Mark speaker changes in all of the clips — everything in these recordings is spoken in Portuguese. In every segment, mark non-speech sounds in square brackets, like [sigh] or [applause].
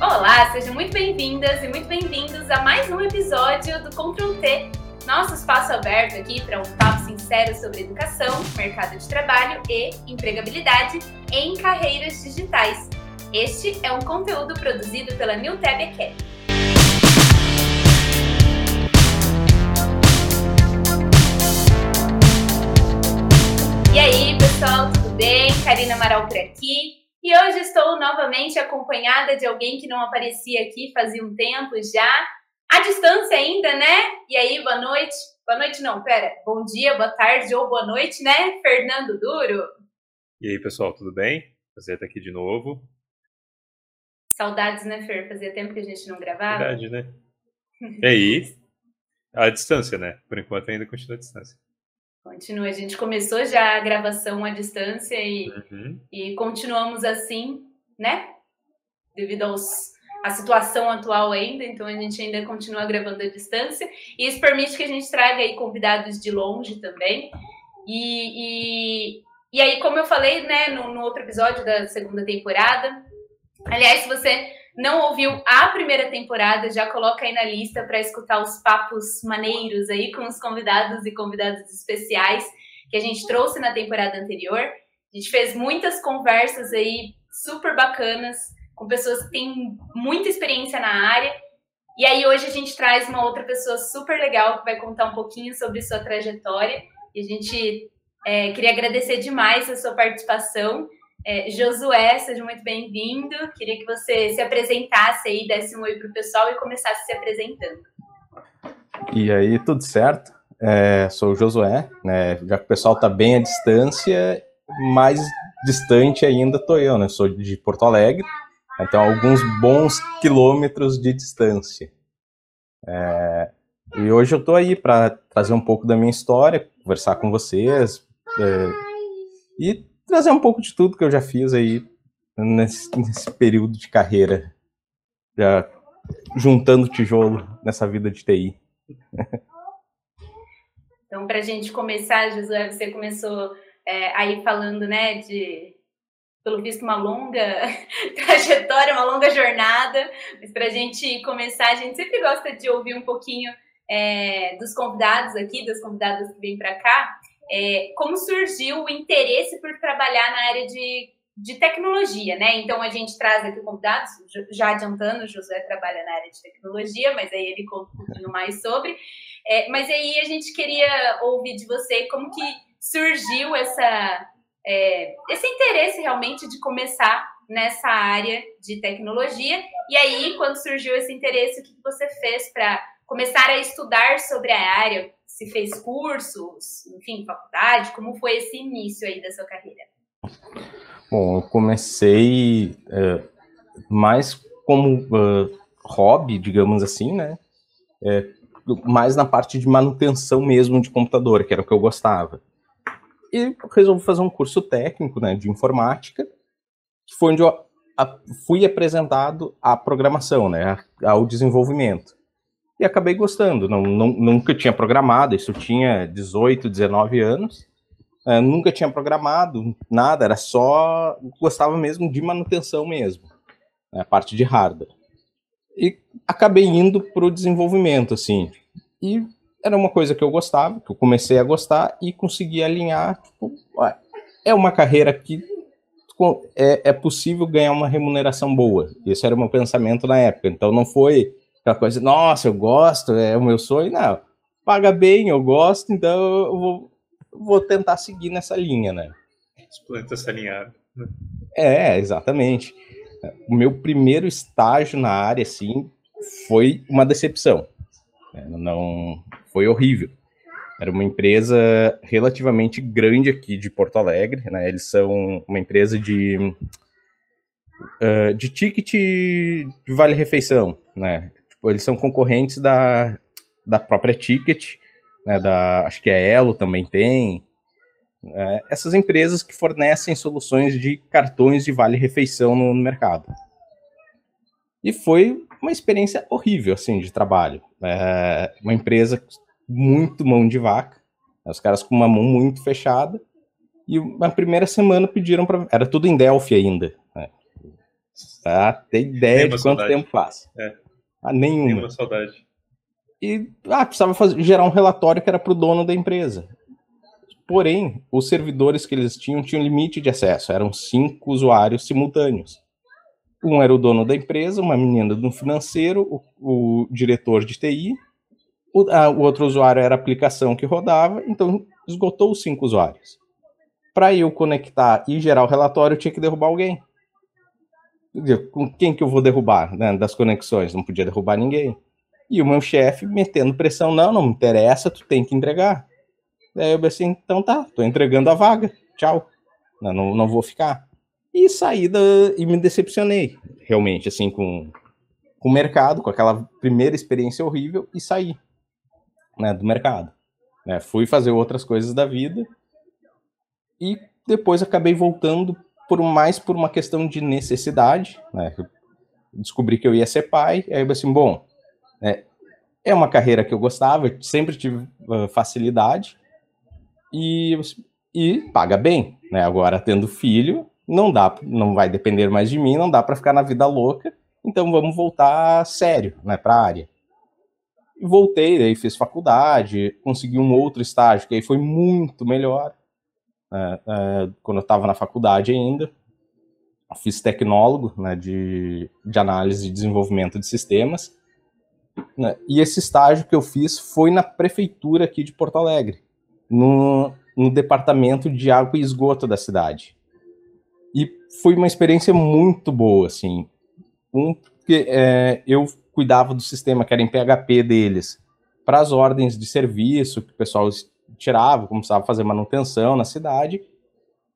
Speaker 1: Olá, sejam muito bem-vindas e muito bem-vindos a mais um episódio do T, nosso espaço aberto aqui para um papo sincero sobre educação, mercado de trabalho e empregabilidade em carreiras digitais. Este é um conteúdo produzido pela New Tab Academy. E aí, pessoal, tudo bem? Karina Amaral por aqui. E hoje estou novamente acompanhada de alguém que não aparecia aqui fazia um tempo já, à distância ainda, né? E aí, boa noite. Boa noite, não, pera. Bom dia, boa tarde ou boa noite, né? Fernando Duro.
Speaker 2: E aí, pessoal, tudo bem? Prazer estar aqui de novo.
Speaker 1: Saudades, né, Fer? Fazia tempo que a gente não gravava.
Speaker 2: Verdade, né? E aí, a distância, né? Por enquanto ainda continua a distância.
Speaker 1: Continua. A gente começou já a gravação à distância e,
Speaker 2: uhum.
Speaker 1: e continuamos assim, né? Devido aos, à situação atual ainda, então a gente ainda continua gravando à distância. E isso permite que a gente traga aí convidados de longe também. E, e, e aí, como eu falei, né, no, no outro episódio da segunda temporada, aliás, se você não ouviu a primeira temporada, já coloca aí na lista para escutar os papos maneiros aí com os convidados e convidadas especiais que a gente trouxe na temporada anterior. A gente fez muitas conversas aí super bacanas com pessoas que têm muita experiência na área. E aí hoje a gente traz uma outra pessoa super legal que vai contar um pouquinho sobre sua trajetória. E a gente é, queria agradecer demais a sua participação. É, Josué, seja muito bem-vindo. Queria que você se apresentasse aí, desse um oi para o pessoal e começasse se apresentando.
Speaker 3: E aí, tudo certo? É, sou o Josué, né? Já que o pessoal está bem à distância, mais distante ainda estou eu, né? Sou de Porto Alegre, então alguns bons quilômetros de distância. É, e hoje eu estou aí para trazer um pouco da minha história, conversar com vocês é, e trazer um pouco de tudo que eu já fiz aí nesse, nesse período de carreira, já juntando tijolo nessa vida de TI.
Speaker 1: Então, para a gente começar, Josué, você começou é, aí falando, né, de, pelo visto, uma longa [laughs] trajetória, uma longa jornada, mas para a gente começar, a gente sempre gosta de ouvir um pouquinho é, dos convidados aqui, das convidadas que vêm para cá, é, como surgiu o interesse por trabalhar na área de, de tecnologia, né? Então a gente traz aqui convidados, já adiantando, o José trabalha na área de tecnologia, mas aí ele conta um pouquinho mais sobre. É, mas aí a gente queria ouvir de você como que surgiu essa, é, esse interesse realmente de começar nessa área de tecnologia. E aí, quando surgiu esse interesse, o que você fez para começar a estudar sobre a área? se fez cursos, enfim, faculdade? Como foi esse início aí da sua carreira?
Speaker 3: Bom, eu comecei é, mais como uh, hobby, digamos assim, né? É, mais na parte de manutenção mesmo de computador, que era o que eu gostava. E resolvi fazer um curso técnico, né, de informática, que foi onde eu fui apresentado à programação, né, ao desenvolvimento e acabei gostando. Não, não, nunca tinha programado, isso tinha 18, 19 anos. É, nunca tinha programado nada, era só gostava mesmo de manutenção mesmo, né, a parte de hardware. E acabei indo para o desenvolvimento, assim. E era uma coisa que eu gostava, que eu comecei a gostar e consegui alinhar. Tipo, é uma carreira que é, é possível ganhar uma remuneração boa. Esse era o meu pensamento na época. Então não foi aquela coisa, nossa, eu gosto, é o meu sonho. Não, paga bem, eu gosto, então eu vou, vou tentar seguir nessa linha, né?
Speaker 2: Os planetas se alinharam.
Speaker 3: É, exatamente. O meu primeiro estágio na área, assim, foi uma decepção. É, não foi horrível. Era uma empresa relativamente grande aqui de Porto Alegre, né? Eles são uma empresa de uh, de ticket de vale refeição, né? Tipo, eles são concorrentes da, da própria Ticket, né, da, acho que a Elo também tem. É, essas empresas que fornecem soluções de cartões de vale-refeição no, no, mercado. E foi uma experiência horrível, assim, de trabalho. É, uma empresa muito mão de vaca, né, os caras com uma mão muito fechada, e na primeira semana pediram para... Era tudo em Delphi ainda, né? Tá? Tem ideia de quanto saudade. tempo faz?
Speaker 2: É.
Speaker 3: Ah, nenhuma.
Speaker 2: Nenhuma saudade.
Speaker 3: E ah, precisava fazer, gerar um relatório que era para o dono da empresa. Porém, os servidores que eles tinham tinham limite de acesso, eram cinco usuários simultâneos. Um era o dono da empresa, uma menina do financeiro, o, o diretor de TI, o, a, o, outro usuário era a aplicação que rodava, então esgotou os cinco usuários. Para eu conectar e gerar o relatório, eu tinha que derrubar alguém. Com quem que eu vou derrubar né, das conexões? Não podia derrubar ninguém. E o meu chefe metendo pressão, não, não me interessa, tu tem que entregar. Daí eu assim, então tá, tô entregando a vaga, tchau. Não, não, não vou ficar. E saí da, e me decepcionei, realmente, assim, com, com o mercado, com aquela primeira experiência horrível, e saí né, do mercado. Né? Fui fazer outras coisas da vida e depois acabei voltando por mais por uma questão de necessidade. Né? Descobri que eu ia ser pai, aí eu assim, bom, é, é uma carreira que eu gostava, eu sempre tive uh, facilidade, e, e paga bem, né? Agora, tendo filho, não dá, não vai depender mais de mim, não dá para ficar na vida louca, então vamos voltar sério, né, para a área. Voltei, daí fiz faculdade, consegui um outro estágio que aí foi muito melhor, é, é, quando eu estava na faculdade ainda. Fiz tecnólogo né, de, de análise e desenvolvimento de sistemas. Né, e esse estágio que eu fiz foi na prefeitura aqui de Porto Alegre no, no departamento de água e esgoto da cidade. E foi uma experiência muito boa, assim. Um, porque é, eu cuidava do sistema que era em PHP deles para as ordens de serviço que o pessoal tirava, começava a fazer manutenção na cidade.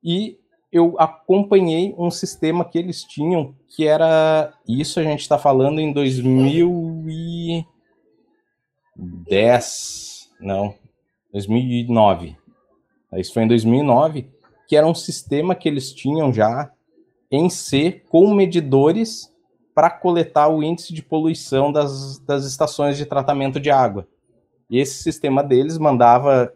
Speaker 3: E eu acompanhei um sistema que eles tinham, que era. Isso a gente está falando em 2010. Não, 2009. Isso foi em 2009, que era um sistema que eles tinham já em C com medidores para coletar o índice de poluição das, das estações de tratamento de água. E esse sistema deles mandava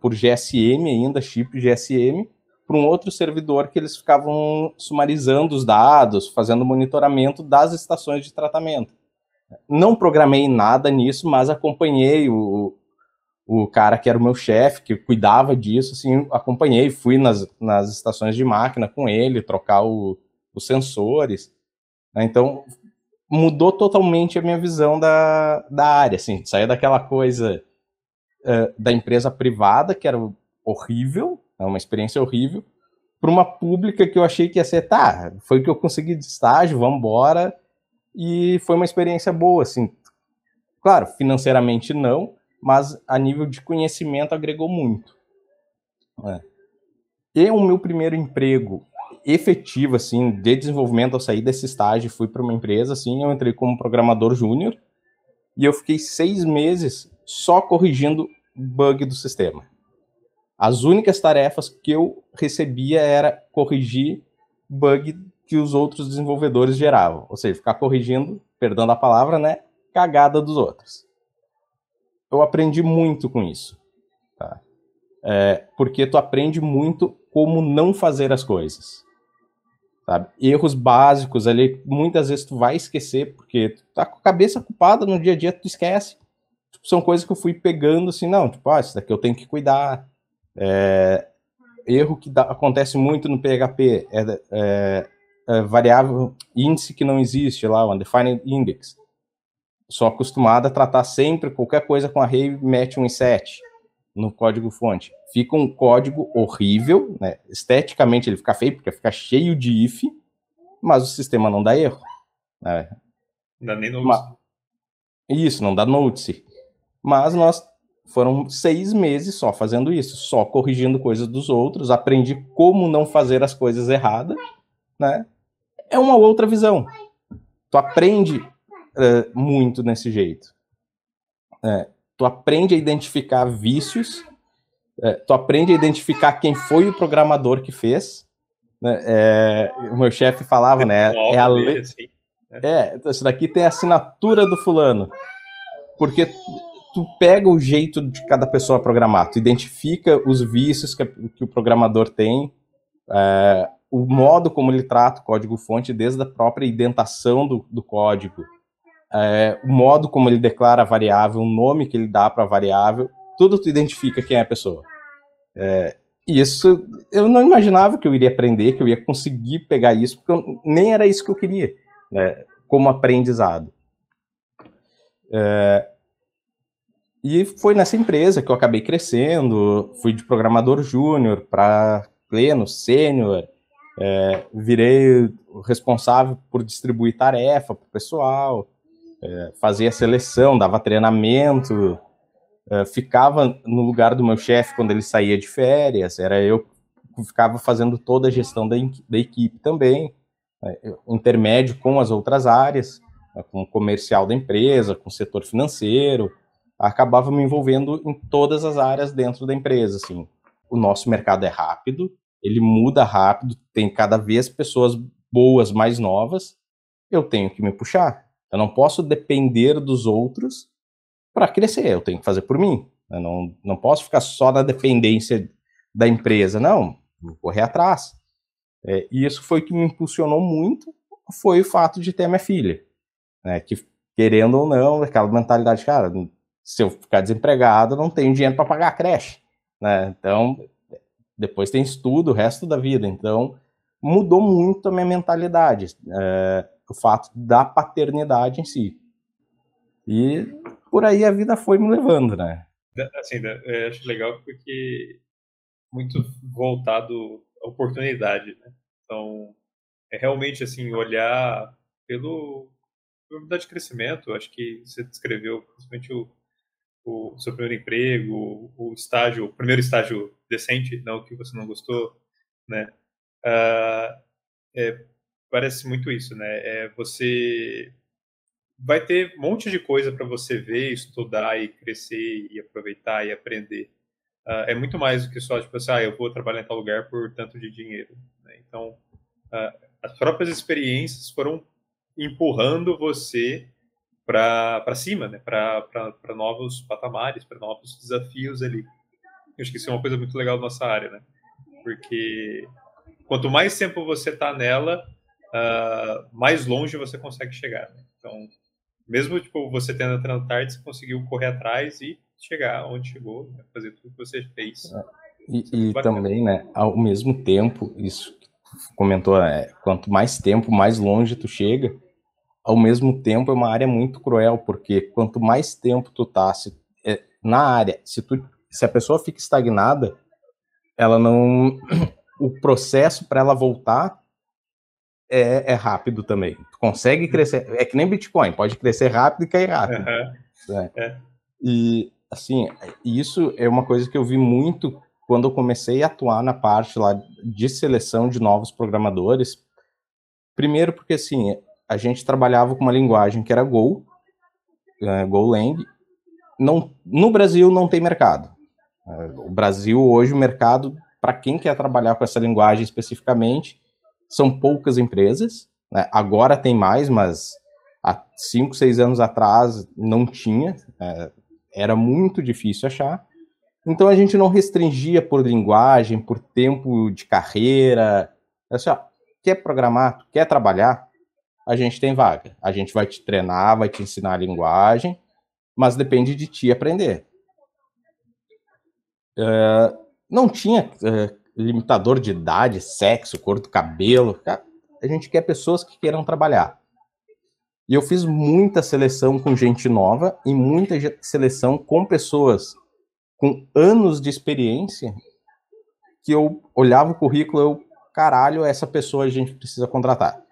Speaker 3: por GSM ainda, chip GSM, para um outro servidor que eles ficavam sumarizando os dados, fazendo monitoramento das estações de tratamento. Não programei nada nisso, mas acompanhei o, o cara que era o meu chefe, que cuidava disso, assim, acompanhei, fui nas, nas estações de máquina com ele, trocar o, os sensores. Né? Então, mudou totalmente a minha visão da, da área, assim, sair daquela coisa uh, da empresa privada, que era horrível, é uma experiência horrível, para uma pública que eu achei que ia ser, tá, foi o que eu consegui de estágio, vamos embora, e foi uma experiência boa, assim, claro, financeiramente não, mas a nível de conhecimento agregou muito. É. E o meu primeiro emprego efetivo, assim, de desenvolvimento, ao sair desse estágio, fui para uma empresa, assim, eu entrei como programador júnior e eu fiquei seis meses só corrigindo bug do sistema. As únicas tarefas que eu recebia era corrigir bug que os outros desenvolvedores geravam, ou seja, ficar corrigindo, perdão a palavra, né, cagada dos outros eu aprendi muito com isso. Tá? É, porque tu aprende muito como não fazer as coisas. Sabe? Erros básicos ali, muitas vezes tu vai esquecer, porque tu tá com a cabeça ocupada no dia a dia, tu esquece. Tipo, são coisas que eu fui pegando assim, não, tipo, ah, isso daqui eu tenho que cuidar. É, erro que dá, acontece muito no PHP é, é, é, variável índice que não existe lá, o undefined index sou acostumado a tratar sempre qualquer coisa com array mete um 7 no código fonte. Fica um código horrível, né? esteticamente ele fica feio, porque fica cheio de if, mas o sistema não dá erro. Né?
Speaker 2: Não dá nem notice.
Speaker 3: Isso, não dá notice. Mas nós foram seis meses só fazendo isso, só corrigindo coisas dos outros, aprendi como não fazer as coisas erradas, né? É uma outra visão. Tu aprende uh, muito nesse jeito. É, tu aprende a identificar vícios, é, tu aprende a identificar quem foi o programador que fez. Né? É, o meu chefe falava, né? É a lei. Assim, né? É, isso daqui tem a assinatura do fulano. Porque tu pega o jeito de cada pessoa programar, tu identifica os vícios que, que o programador tem, é, o modo como ele trata o código-fonte, desde a própria indentação do, do código, é, o modo como ele declara a variável, o nome que ele dá para a variável, tudo tu identifica quem é a pessoa. É, e isso eu não imaginava que eu iria aprender, que eu ia conseguir pegar isso, porque eu, nem era isso que eu queria, né, como aprendizado. É, e foi nessa empresa que eu acabei crescendo, fui de programador júnior para pleno, sênior, é, virei responsável por distribuir tarefa para o pessoal, é, fazia seleção, dava treinamento, é, ficava no lugar do meu chefe quando ele saía de férias, era eu que ficava fazendo toda a gestão da, da equipe também, é, intermédio com as outras áreas, né, com o comercial da empresa, com o setor financeiro, acabava me envolvendo em todas as áreas dentro da empresa, assim. O nosso mercado é rápido, ele muda rápido, tem cada vez pessoas boas mais novas, eu tenho que me puxar. Eu não posso depender dos outros para crescer, eu tenho que fazer por mim. Eu não, não posso ficar só na dependência da empresa, não, vou correr atrás. É, e isso foi o que me impulsionou muito, foi o fato de ter minha filha, né, que querendo ou não, aquela mentalidade, cara, se eu ficar desempregado, não tenho dinheiro para pagar a creche, né, então depois tem estudo o resto da vida. Então, mudou muito a minha mentalidade, é, o fato da paternidade em si. E por aí a vida foi me levando, né?
Speaker 2: Assim, eu acho legal porque muito voltado à oportunidade, né? Então, é realmente assim olhar pelo oportunidade de crescimento. Acho que você descreveu principalmente o, o seu primeiro emprego, o estágio, o primeiro estágio decente, não que você não gostou, né? Uh, é, parece muito isso, né? É, você vai ter um monte de coisa para você ver, estudar e crescer e aproveitar e aprender. Uh, é muito mais do que só tipo assim, ah, eu vou trabalhar em tal lugar por tanto de dinheiro. Né? Então, uh, as próprias experiências foram empurrando você para cima, né? para novos patamares, para novos desafios ali. Eu acho que isso é uma coisa muito legal da nossa área, né? Porque quanto mais tempo você está nela, uh, mais longe você consegue chegar. Né? Então, mesmo tipo, você tendo entrando tarde, você conseguiu correr atrás e chegar onde chegou, né? fazer tudo que você fez.
Speaker 3: É. E, e também, né, ao mesmo tempo, isso que comentou, é, quanto mais tempo, mais longe tu chega, ao mesmo tempo é uma área muito cruel, porque quanto mais tempo tu tá se, é, na área, se, tu, se a pessoa fica estagnada, ela não. [clears throat] O processo para ela voltar é, é, rápido também. Tu consegue crescer. É que nem Bitcoin, pode crescer rápido e cair rápido. Uhum. É. E, assim, isso é uma coisa que eu vi muito quando eu comecei a atuar na parte lá de seleção de novos programadores. Primeiro, porque, assim, a gente trabalhava com uma linguagem que era Go, uh, Golang. Não, no Brasil não tem mercado. Uh, o Brasil hoje o mercado para quem quer trabalhar com essa linguagem especificamente são poucas empresas. Né? Agora tem mais, mas há cinco, seis anos atrás não tinha. Uh, era muito difícil achar. Então a gente não restringia por linguagem, por tempo de carreira. É assim, ó, quer programar, quer trabalhar, a gente tem vaga. A gente vai te treinar, vai te ensinar a linguagem, mas depende de ti aprender. Uh, não tinha uh, limitador de idade, sexo, cor do cabelo. A gente quer pessoas que queiram trabalhar. E eu fiz muita seleção com gente nova e muita seleção com pessoas com anos de experiência que eu olhava o currículo e eu, caralho, essa pessoa a gente precisa contratar.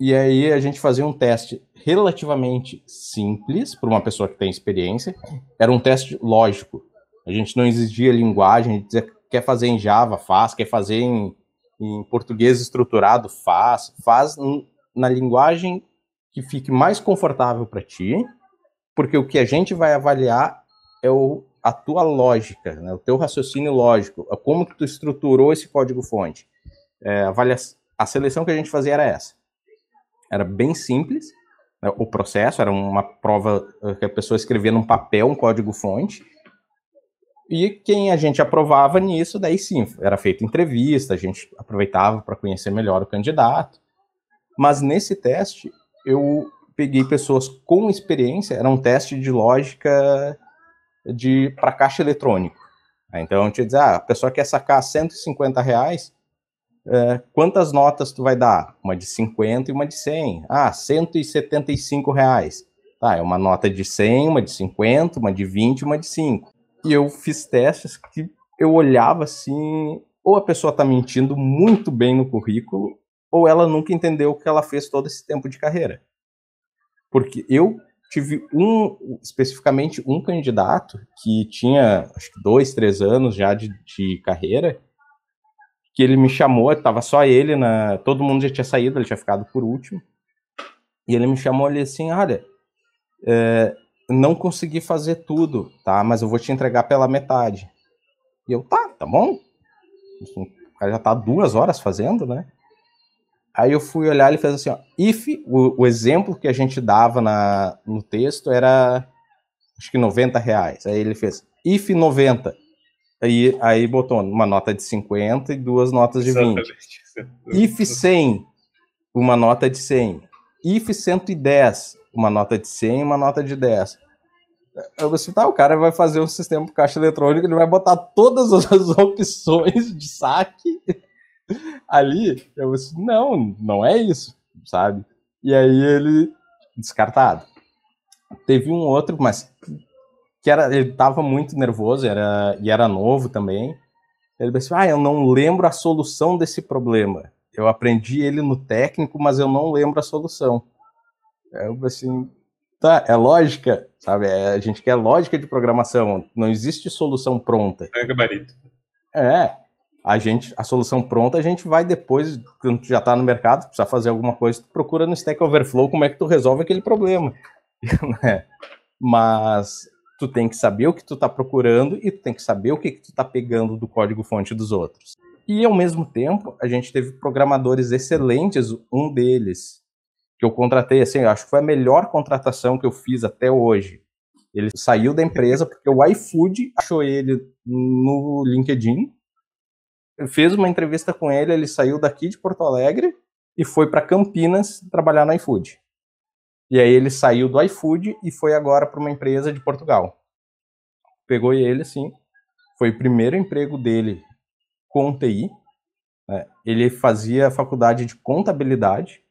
Speaker 3: E aí a gente fazia um teste relativamente simples para uma pessoa que tem experiência. Era um teste lógico. A gente não exigia linguagem, a gente dizia, quer fazer em Java, faz, quer fazer em, em português estruturado, faz. Faz na linguagem que fique mais confortável para ti, porque o que a gente vai avaliar é o, a tua lógica, né, o teu raciocínio lógico, como que tu estruturou esse código-fonte. É, a seleção que a gente fazia era essa era bem simples. Né? O processo era uma prova eh, que a pessoa escrevia num papel um código-fonte. E quem a gente aprovava nisso, daí sim, era feita entrevista, a gente aproveitava para conhecer melhor o candidato. Mas nesse teste, eu peguei pessoas com experiência, era um teste de lógica de para caixa eletrônico. Então, eu te dizer, ah, a pessoa quer sacar 150 reais, é, quantas notas tu vai dar? Uma de 50 e uma de 100. Ah, 175 reais. Tá, é uma nota de 100, uma de 50, uma de 20 uma de 5. E eu fiz testes que eu olhava assim, ou a pessoa está mentindo muito bem no currículo, ou ela nunca entendeu o que ela fez todo esse tempo de carreira. Porque eu tive um, especificamente um candidato que tinha, acho que dois, três anos já de, de carreira, que ele me chamou, estava só ele, na, todo mundo já tinha saído, ele tinha ficado por último, e ele me chamou ali assim, olha, é, não consegui fazer tudo, tá, mas eu vou te entregar pela metade. E eu, tá, tá bom. O cara já tá duas horas fazendo, né? Aí eu fui olhar, ele fez assim, ó, if, o, o exemplo que a gente dava na, no texto era, acho que 90 reais. Aí ele fez, if 90. Aí, aí botou uma nota de 50 e duas notas de 20. If 100, uma nota de 100. If 110, uma nota de 100 e uma nota de 10. Eu vou citar, o cara vai fazer um sistema de caixa eletrônico, ele vai botar todas as opções de saque ali, eu disse, não, não é isso, sabe? E aí ele, descartado. Teve um outro, mas que era, ele tava muito nervoso, era, e era novo também. Ele disse, ah, eu não lembro a solução desse problema. Eu aprendi ele no técnico, mas eu não lembro a solução. Eu assim, tá, é lógica, sabe? É, a gente quer lógica de programação, não existe solução pronta.
Speaker 2: É gabarito.
Speaker 3: É, a gente, a solução pronta, a gente vai depois, quando tu já está no mercado, precisa fazer alguma coisa, tu procura no Stack Overflow como é que tu resolve aquele problema. Né? [laughs] Mas tu tem que saber o que tu está procurando e tu tem que saber o que, que tu está pegando do código-fonte dos outros. E ao mesmo tempo, a gente teve programadores excelentes, um deles que eu contratei, assim, acho que foi a melhor contratação que eu fiz até hoje. Ele saiu da empresa porque o iFood achou ele no LinkedIn fez uma entrevista com ele, ele saiu daqui de Porto Alegre e foi para Campinas trabalhar no iFood. E aí ele saiu do iFood e foi agora para uma empresa de Portugal. Pegou ele assim, foi o primeiro emprego dele com TI. Né? Ele fazia faculdade de contabilidade,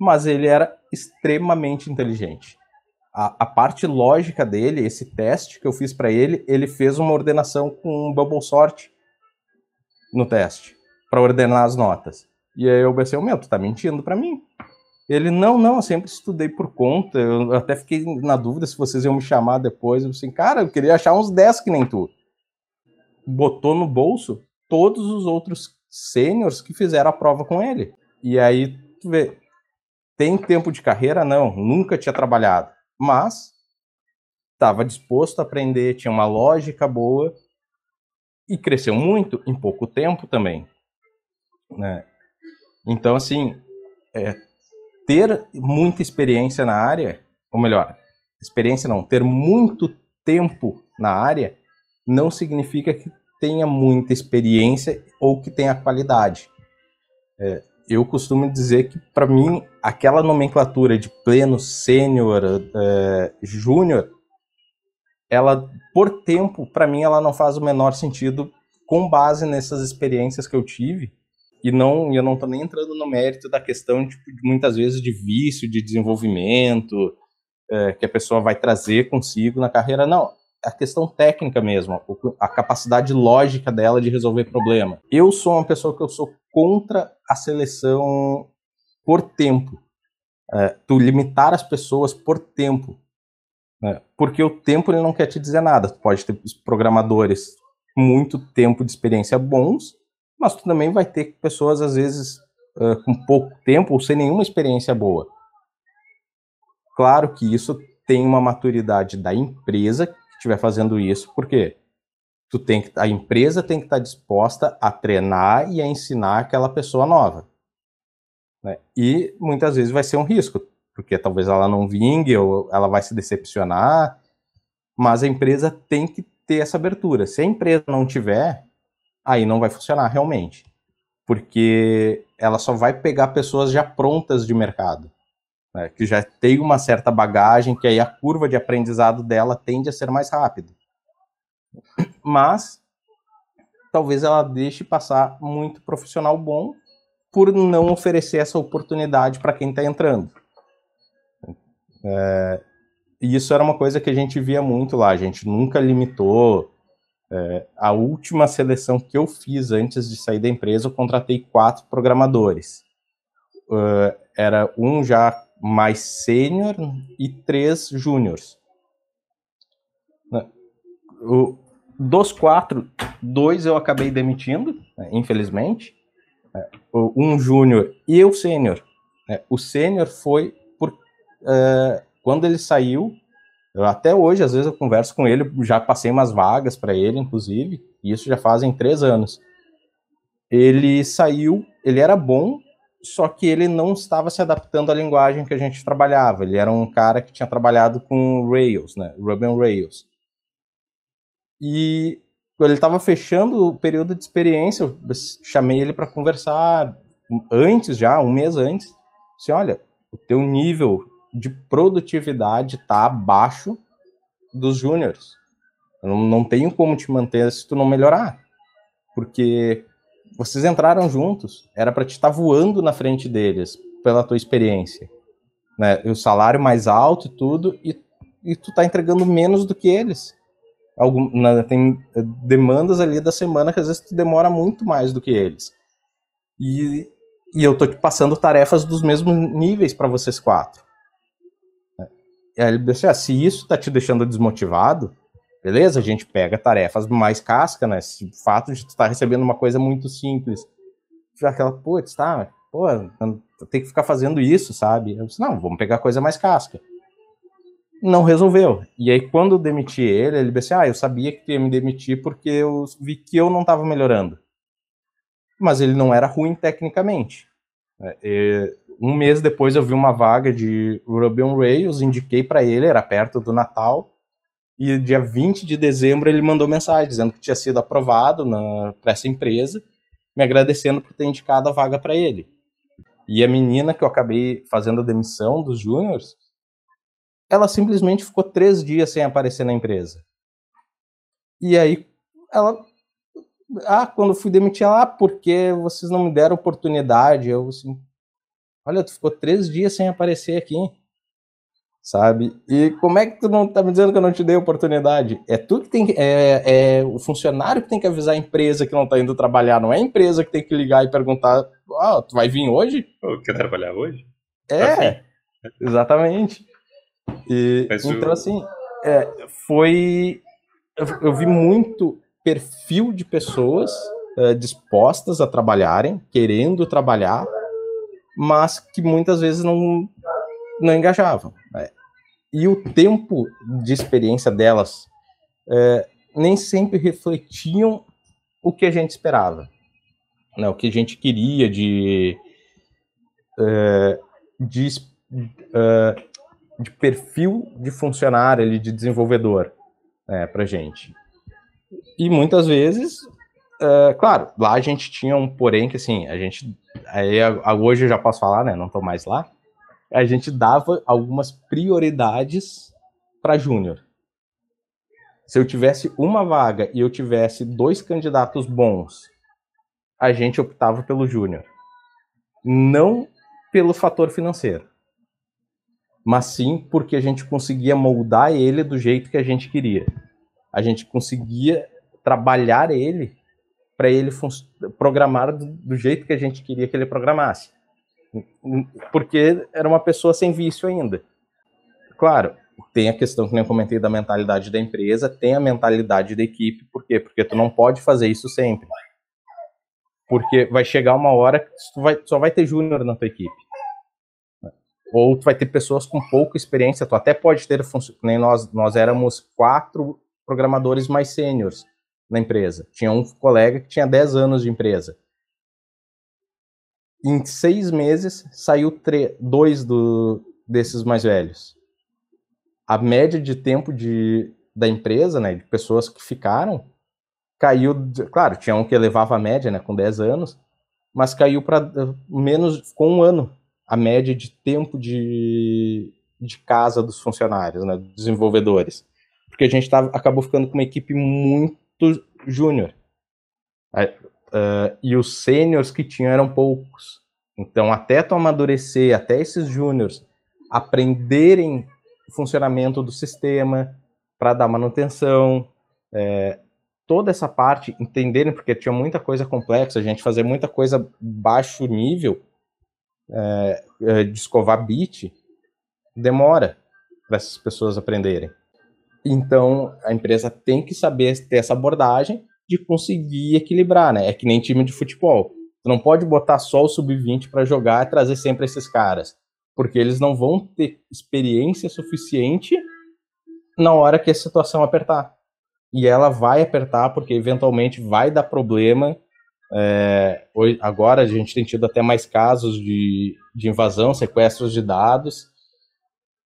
Speaker 3: mas ele era extremamente inteligente. A, a, parte lógica dele, esse teste que eu fiz para ele, ele fez uma ordenação com Bubble Sort no teste para ordenar as notas. E aí eu pensei, meu, tu tá mentindo para mim. Ele, não, não, eu sempre estudei por conta. Eu até fiquei na dúvida se vocês iam me chamar depois. Eu assim, cara, eu queria achar uns 10 que nem tu. Botou no bolso todos os outros sêniores que fizeram a prova com ele. E aí, tu vê, tem tempo de carreira? Não, nunca tinha trabalhado. Mas estava disposto a aprender, tinha uma lógica boa e cresceu muito em pouco tempo também. Né? Então, assim, é, ter muita experiência na área, ou melhor, experiência não, ter muito tempo na área não significa que tenha muita experiência ou que tenha qualidade. É, eu costumo dizer que, para mim, aquela nomenclatura de pleno, sênior, é, júnior, ela, por tempo, para mim, ela não faz o menor sentido com base nessas experiências que eu tive. E não, eu não tô nem entrando no mérito da questão, tipo, muitas vezes, de vício, de desenvolvimento, é, que a pessoa vai trazer consigo na carreira. Não, a questão técnica mesmo, a capacidade lógica dela de resolver problema. Eu sou uma pessoa que eu sou contra a seleção por tempo. É, tu limitar as pessoas por tempo. Né? Porque o tempo ele não quer te dizer nada. Tu pode ter programadores muito tempo de experiência bons, mas tu também vai ter pessoas, às vezes, uh, com pouco tempo ou sem nenhuma experiência boa. Claro que isso tem uma maturidade da empresa que estiver fazendo isso, porque tu tem que, a empresa tem que estar disposta a treinar e a ensinar aquela pessoa nova. Né? E muitas vezes vai ser um risco porque talvez ela não vingue ou ela vai se decepcionar, mas a empresa tem que ter essa abertura. Se a empresa não tiver, aí não vai funcionar realmente. Porque ela só vai pegar pessoas já prontas de mercado, né, que já tem uma certa bagagem, que aí a curva de aprendizado dela tende a ser mais rápida. Mas talvez ela deixe passar muito profissional bom por não oferecer essa oportunidade para quem está entrando. É, e isso era uma coisa que a gente via muito lá, a gente nunca limitou. É, a última seleção que eu fiz antes de sair da empresa, eu contratei quatro programadores. Uh, era um já mais sênior e três júniores. Né, dos quatro, dois eu acabei demitindo, né, infelizmente. É, um júnior e o sênior. É, o sênior foi por uh, quando ele saiu, eu, até hoje, às vezes eu converso com ele, já passei umas vagas para ele, inclusive, e isso já fazem três anos. Ele saiu, ele era bom, só que ele não estava se adaptando à linguagem que a gente trabalhava. Ele era um cara que tinha trabalhado com Rails, né, Ruby on Rails. E ele estava fechando o período de experiência, eu chamei ele para conversar antes já, um mês antes. Assim, olha, o teu nível de produtividade está abaixo dos júniores. Não, não tenho como te manter se tu não melhorar. Porque vocês entraram juntos, era para te estar tá voando na frente deles, pela tua experiência. Né? O salário mais alto e tudo, e, e tu tá entregando menos do que eles. Algum, na, tem demandas ali da semana que às vezes tu demora muito mais do que eles. E, e eu tô te passando tarefas dos mesmos níveis para vocês quatro. Aí ele disse, ah, se isso tá te deixando desmotivado, beleza, a gente pega tarefas mais casca, né? o fato de tu estar tá recebendo uma coisa muito simples. Já aquela, putz, tá, pô, tem que ficar fazendo isso, sabe? Eu disse, não, vamos pegar coisa mais casca. Não resolveu. E aí, quando eu demiti ele, ele disse, ah, eu sabia que ia me demitir porque eu vi que eu não estava melhorando. Mas ele não era ruim tecnicamente. É, um mês depois eu vi uma vaga de Ruby on Rails, indiquei para ele, era perto do Natal, e dia 20 de dezembro ele mandou mensagem dizendo que tinha sido aprovado para essa empresa, me agradecendo por ter indicado a vaga para ele. E a menina que eu acabei fazendo a demissão dos júniores, ela simplesmente ficou três dias sem aparecer na empresa. E aí ela ah, quando fui demitir ela, ah, porque vocês não me deram oportunidade? Eu assim, Olha, tu ficou três dias sem aparecer aqui, sabe? E como é que tu não tá me dizendo que eu não te dei oportunidade? É tu que tem é, é o funcionário que tem que avisar a empresa que não tá indo trabalhar, não é a empresa que tem que ligar e perguntar, ah, tu vai vir hoje?
Speaker 2: Eu quer trabalhar hoje?
Speaker 3: É, exatamente. E, então, assim, é, foi. Eu, eu, vi muito perfil de pessoas é, dispostas a trabalharem, querendo trabalhar, mas que muitas vezes não, não engajavam. Né? E o tempo de experiência delas é, nem sempre refletiam o que a gente esperava, né? o que a gente queria de, é, de, é, de perfil de funcionário, de desenvolvedor né, para gente. E muitas vezes, é, claro, lá a gente tinha um porém que assim, a gente aí hoje eu já posso falar, né? Não estou mais lá. A gente dava algumas prioridades para júnior. Se eu tivesse uma vaga e eu tivesse dois candidatos bons, a gente optava pelo júnior. Não pelo fator financeiro, mas sim porque a gente conseguia moldar ele do jeito que a gente queria. A gente conseguia trabalhar ele para ele programar do, do, jeito que a gente queria que ele programasse. Porque era uma pessoa sem vício ainda. Claro, tem a questão que nem eu comentei da mentalidade da empresa, tem a mentalidade da equipe, por quê? Porque tu não pode fazer isso sempre. Porque vai chegar uma hora que tu vai, só vai ter júnior na tua equipe. Ou tu vai ter pessoas com pouca experiência, tu até pode ter, nem nós, nós éramos quatro programadores mais sêniores na empresa. Tinha um colega que tinha 10 anos de empresa. Em seis meses, saiu dois do, desses mais velhos. A média de tempo de, da empresa, né, de pessoas que ficaram, caiu, claro, tinha um que elevava a média, né, com 10 anos, mas caiu para menos, com um ano, a média de tempo de, de casa dos funcionários, né, dos desenvolvedores. Porque a gente tava, acabou ficando com uma equipe muito júnior. Uh, e os sêniores que tinham eram poucos. Então, até tu amadurecer, até esses júniores aprenderem o funcionamento do sistema para dar manutenção, é, toda essa parte, entenderem, porque tinha muita coisa complexa, a gente fazer muita coisa baixo nível, é, é, de escovar bit, demora para essas pessoas aprenderem. Então, a empresa tem que saber ter essa abordagem de conseguir equilibrar, né? É que nem time de futebol. Tu não pode botar só o sub-20 para jogar e trazer sempre esses caras, porque eles não vão ter experiência suficiente na hora que a situação apertar. E ela vai apertar porque eventualmente vai dar problema. É, agora a gente tem tido até mais casos de, de invasão, sequestros de dados.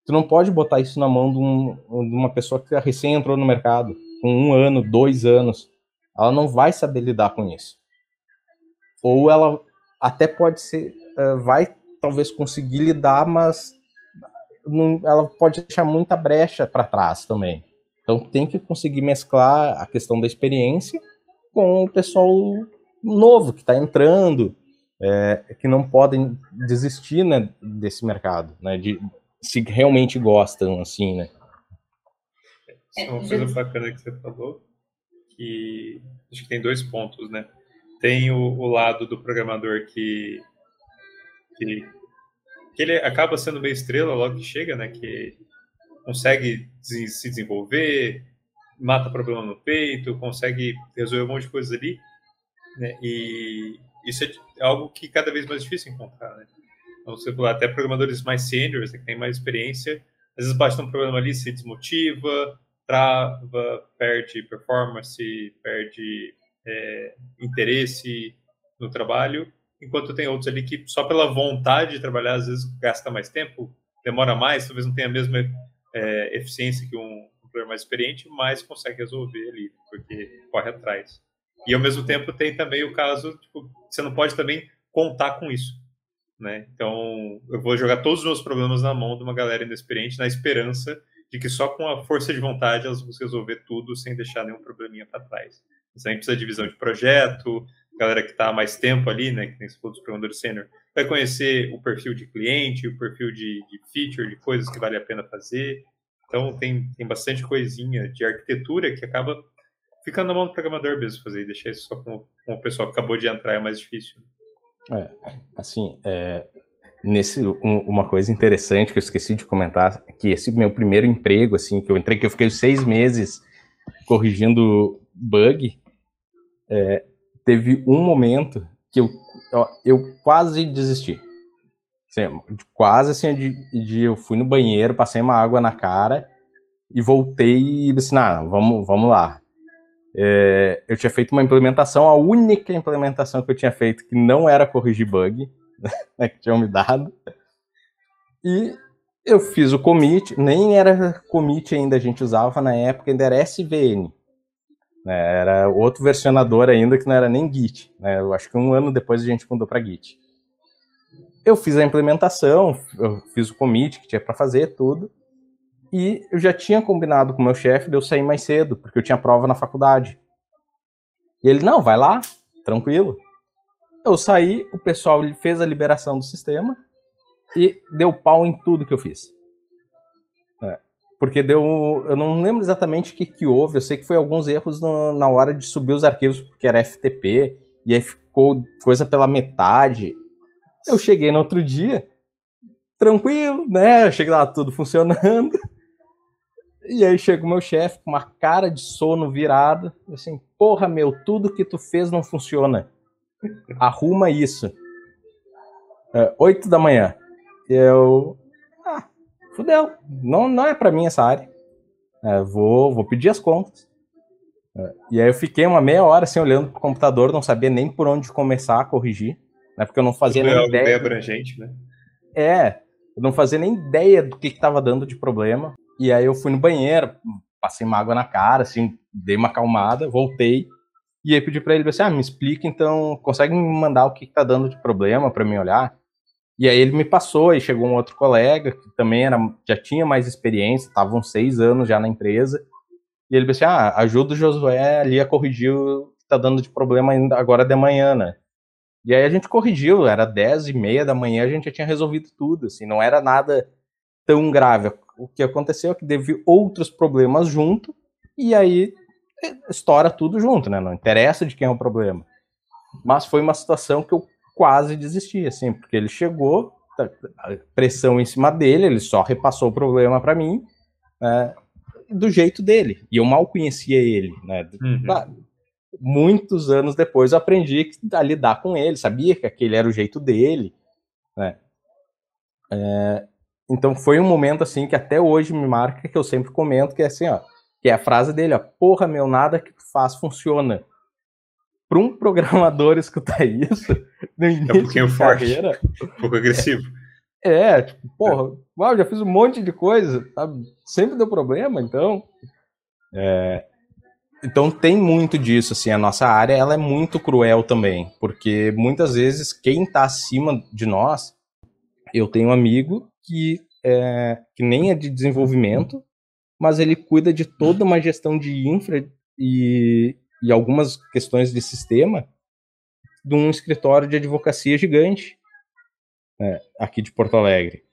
Speaker 3: Tu não pode botar isso na mão de, um, de uma pessoa que recém entrou no mercado, com um ano, dois anos. Ela não vai saber lidar com isso. Ou ela até pode ser, é, vai talvez conseguir lidar, mas não, ela pode deixar muita brecha para trás também. Então tem que conseguir mesclar a questão da experiência com o pessoal novo que está entrando, é, que não podem desistir né, desse mercado, né, de, se realmente gostam, assim, né.
Speaker 2: É uma coisa bacana que você falou, que acho que tem dois pontos, né. Tem o, o lado do programador que, que que ele acaba sendo meio estrela logo que chega, né? Que consegue se desenvolver, mata problema no peito, consegue resolver um monte de coisas ali, né? E isso é algo que cada vez mais difícil encontrar, né? Então, até programadores mais seniors, né, que têm mais experiência, às vezes bate um problema ali, se desmotiva, trava, perde performance, perde é, interesse no trabalho, enquanto tem outros ali que só pela vontade de trabalhar às vezes gasta mais tempo, demora mais, talvez não tenha a mesma é, eficiência que um, player mais experiente, mas consegue resolver ali, porque corre atrás. E ao mesmo tempo tem também o caso, tipo, você não pode também contar com isso. Né? Então, eu vou jogar todos os meus problemas na mão de uma galera inexperiente, na esperança de que só com a força de vontade elas vão resolver tudo sem deixar nenhum probleminha para trás. Você precisa de visão de projeto, galera que está há mais tempo ali, né, que tem esse dos programadores sênior, vai conhecer o perfil de cliente, o perfil de, de feature, de coisas que vale a pena fazer. Então, tem, tem bastante coisinha de arquitetura que acaba ficando na mão do programador mesmo fazer, e deixar isso só com, com o pessoal que acabou de entrar é mais difícil.
Speaker 3: É, assim, é, nesse um, uma coisa interessante que eu esqueci de comentar, que esse meu primeiro emprego, assim, que eu entrei, que eu fiquei seis meses corrigindo bug, é, teve um momento que eu, eu quase desisti. Assim, quase assim, de, de, eu fui no banheiro, passei uma água na cara e voltei e disse, não, vamos, vamos lá. É, eu tinha feito uma implementação, a única implementação que eu tinha feito que não era corrigir bug, [laughs] né, que tinham me dado. E eu fiz o commit, nem era commit ainda, a gente usava na época, ainda era SVN. Né? Era outro versionador ainda que não era nem Git. Né? Eu acho que um ano depois a gente mudou para Git. Eu fiz a implementação, eu fiz o commit que tinha para fazer, tudo. E eu já tinha combinado com o meu chefe de eu sair mais cedo, porque eu tinha prova na faculdade. E ele, não, vai lá, tranquilo. Eu saí, o pessoal fez a liberação do sistema e deu pau em tudo que eu fiz porque deu. Eu não lembro exatamente o que, que houve, eu sei que foi alguns erros no, na hora de subir os arquivos, porque era FTP, e aí ficou coisa pela metade. Eu cheguei no outro dia, tranquilo, né? Eu cheguei lá, tudo funcionando. E aí chega o meu chefe com uma cara de sono virada, assim, porra, meu, tudo que tu fez não funciona. Arruma isso. É, oito da manhã. Eu, fudeu, não, não é para mim essa área. É, vou, vou pedir as contas. É, e aí eu fiquei uma meia hora assim olhando pro computador, não sabia nem por onde começar a corrigir, né? Porque eu não fazia nem
Speaker 2: é
Speaker 3: ideia.
Speaker 2: Bem abrangente, né?
Speaker 3: É, eu não fazia nem ideia do que estava dando de problema. E aí eu fui no banheiro, passei uma água na cara, assim, dei uma acalmada, voltei e aí pedi para ele assim: "Ah, me explica então, consegue me mandar o que, que tá dando de problema para mim olhar?" E aí ele me passou, e chegou um outro colega que também era, já tinha mais experiência, estavam seis anos já na empresa. E ele disse: Ah, ajuda o Josué ali a corrigir o que está dando de problema ainda agora de manhã, né? E aí a gente corrigiu, era dez e meia da manhã, a gente já tinha resolvido tudo, assim, não era nada tão grave. O que aconteceu é que teve outros problemas junto, e aí é, estoura tudo junto, né? Não interessa de quem é o problema. Mas foi uma situação que eu quase desisti, assim, porque ele chegou, tá, pressão em cima dele, ele só repassou o problema para mim, né, do jeito dele. E eu mal conhecia ele, né? Uhum. Ah, muitos anos depois eu aprendi a lidar com ele, sabia que aquele era o jeito dele, né? É, então foi um momento assim que até hoje me marca, que eu sempre comento, que é assim, ó, que é a frase dele, ó, porra, meu, nada que tu faz funciona para um [laughs] programador escutar isso
Speaker 2: no início é um pouquinho carreira, forte, um pouco agressivo.
Speaker 3: É, é tipo, porra, uau, já fiz um monte de coisa, sabe? Sempre deu problema, então. É, então tem muito disso, assim, a nossa área ela é muito cruel também, porque muitas vezes quem está acima de nós, eu tenho um amigo que, é, que nem é de desenvolvimento, mas ele cuida de toda uma gestão de infra e, e algumas questões de sistema de um escritório de advocacia gigante né, aqui de Porto Alegre.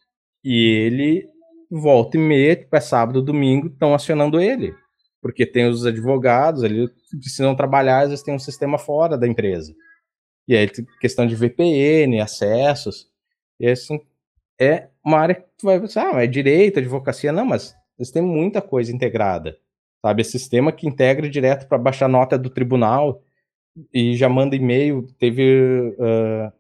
Speaker 3: E ele volta e meia, tipo, é sábado, domingo, estão acionando ele. Porque tem os advogados ali que precisam trabalhar, às vezes tem um sistema fora da empresa. E aí questão de VPN, acessos. E assim, é uma área que tu vai pensar, ah, é direito, advocacia, não, mas eles têm muita coisa integrada sabe? É sistema que integra direto para baixar nota do tribunal e já manda e-mail, teve uh,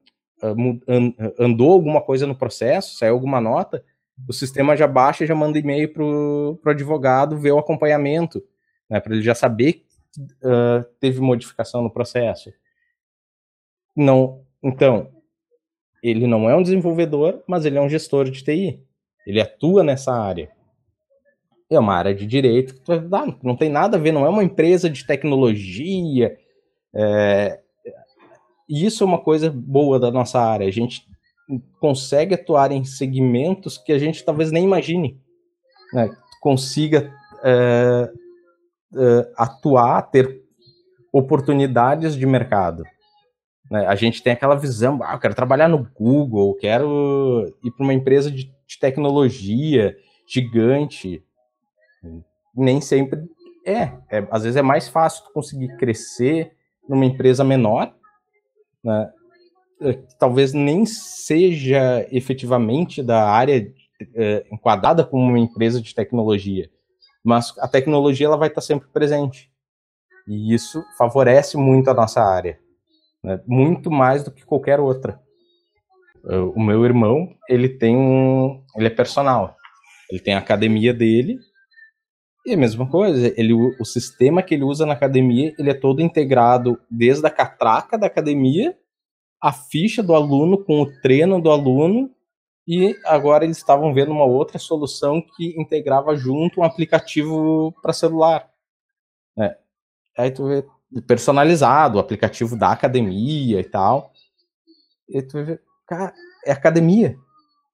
Speaker 3: andou alguma coisa no processo, saiu alguma nota, o sistema já baixa e já manda e-mail para o advogado ver o acompanhamento, né, para ele já saber que uh, teve modificação no processo. Não, então, ele não é um desenvolvedor, mas ele é um gestor de TI. Ele atua nessa área é uma área de direito que não tem nada a ver, não é uma empresa de tecnologia. É, isso é uma coisa boa da nossa área. A gente consegue atuar em segmentos que a gente talvez nem imagine. Né? Consiga é, é, atuar, ter oportunidades de mercado. Né? A gente tem aquela visão, ah, eu quero trabalhar no Google, quero ir para uma empresa de, de tecnologia gigante nem sempre é. é. Às vezes é mais fácil conseguir crescer numa empresa menor, né? É, talvez nem seja efetivamente da área é, enquadrada como uma empresa de tecnologia, mas a tecnologia ela vai estar sempre presente. E isso favorece muito a nossa área, né? muito mais do que qualquer outra. O meu irmão, ele tem um, ele é personal. Ele tem a academia dele e a mesma coisa, ele, o sistema que ele usa na academia, ele é todo integrado desde a catraca da academia, a ficha do aluno com o treino do aluno, e agora eles estavam vendo uma outra solução que integrava junto um aplicativo para celular. É. Aí tu vê personalizado, o aplicativo da academia e tal. E tu vê, cara, é academia.